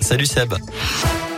Salut Seb.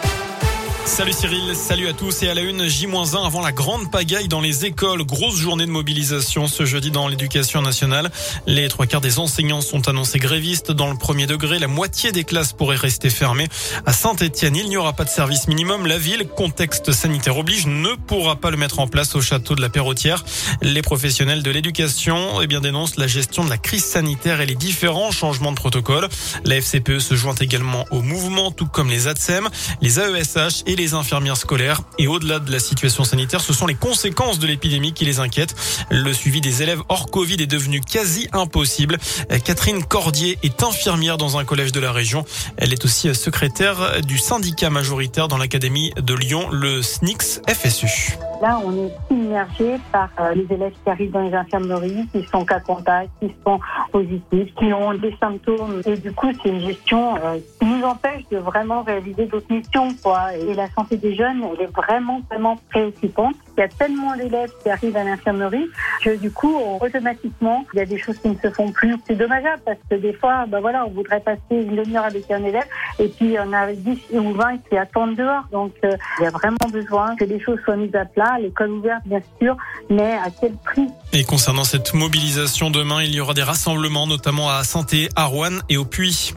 Salut Cyril, salut à tous et à la une J-1 avant la grande pagaille dans les écoles. Grosse journée de mobilisation ce jeudi dans l'éducation nationale. Les trois quarts des enseignants sont annoncés grévistes dans le premier degré. La moitié des classes pourraient rester fermées. À Saint-Etienne, il n'y aura pas de service minimum. La ville, contexte sanitaire oblige, ne pourra pas le mettre en place au château de la Perrotière. Les professionnels de l'éducation eh bien, dénoncent la gestion de la crise sanitaire et les différents changements de protocole. La FCPE se joint également au mouvement, tout comme les ATSEM, les AESH et et les infirmières scolaires. Et au-delà de la situation sanitaire, ce sont les conséquences de l'épidémie qui les inquiètent. Le suivi des élèves hors Covid est devenu quasi impossible. Catherine Cordier est infirmière dans un collège de la région. Elle est aussi secrétaire du syndicat majoritaire dans l'académie de Lyon, le SNICS FSU. Là, on est immergé par euh, les élèves qui arrivent dans les infirmeries, qui sont cas contact, qui sont qui ont des symptômes. Et du coup, c'est une gestion euh, qui nous empêche de vraiment réaliser d'autres missions. Quoi. Et la santé des jeunes, elle est vraiment, vraiment préoccupante. Il y a tellement d'élèves qui arrivent à l'infirmerie que du coup, automatiquement, il y a des choses qui ne se font plus. C'est dommageable parce que des fois, ben voilà, on voudrait passer une demi-heure avec un élève et puis on a 10 ou 20 qui attendent dehors. Donc, euh, il y a vraiment besoin que les choses soient mises à plat l'école ouverte bien sûr, mais à quel prix? Et concernant cette mobilisation demain, il y aura des rassemblements, notamment à Santé, à Rouen et au Puy.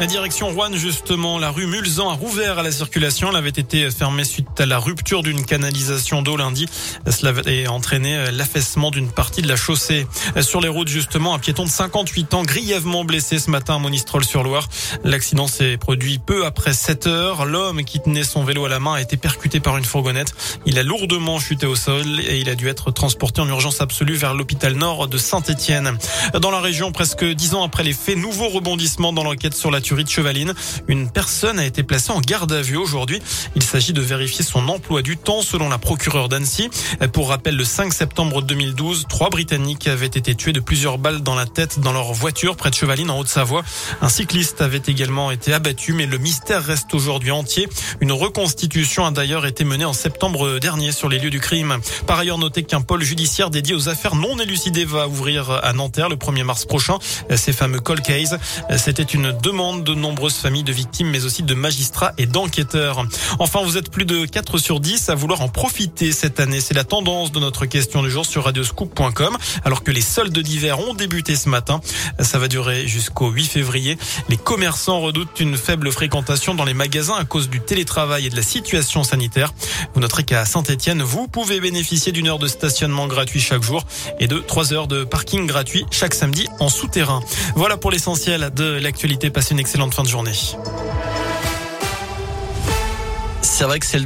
La direction Rouen, justement, la rue Mulzan a rouvert à la circulation. Elle avait été fermée suite à la rupture d'une canalisation d'eau lundi. Cela avait entraîné l'affaissement d'une partie de la chaussée. Sur les routes, justement, un piéton de 58 ans grièvement blessé ce matin à Monistrol-sur-Loire. L'accident s'est produit peu après 7 heures. L'homme qui tenait son vélo à la main a été percuté par une fourgonnette. Il a lourdement chuté au sol et il a dû être transporté en urgence absolue vers l'hôpital nord de Saint-Étienne. Dans la région, presque dix ans après les faits, nouveau rebondissement dans l'enquête sur la de Chevaline. Une personne a été placée en garde à vue aujourd'hui. Il s'agit de vérifier son emploi du temps selon la procureure d'Annecy. Pour rappel, le 5 septembre 2012, trois Britanniques avaient été tués de plusieurs balles dans la tête dans leur voiture près de Chevaline en Haute-Savoie. Un cycliste avait également été abattu, mais le mystère reste aujourd'hui entier. Une reconstitution a d'ailleurs été menée en septembre dernier sur les lieux du crime. Par ailleurs, notez qu'un pôle judiciaire dédié aux affaires non élucidées va ouvrir à Nanterre le 1er mars prochain. Ces fameux call cases. C'était une demande de nombreuses familles de victimes, mais aussi de magistrats et d'enquêteurs. Enfin, vous êtes plus de 4 sur 10 à vouloir en profiter cette année. C'est la tendance de notre question du jour sur radioscoop.com, alors que les soldes d'hiver ont débuté ce matin. Ça va durer jusqu'au 8 février. Les commerçants redoutent une faible fréquentation dans les magasins à cause du télétravail et de la situation sanitaire. Vous noterez qu'à Saint-Etienne, vous pouvez bénéficier d'une heure de stationnement gratuit chaque jour et de 3 heures de parking gratuit chaque samedi en souterrain. Voilà pour l'essentiel de l'actualité. Passez excellente fin de journée. C'est vrai que c'est le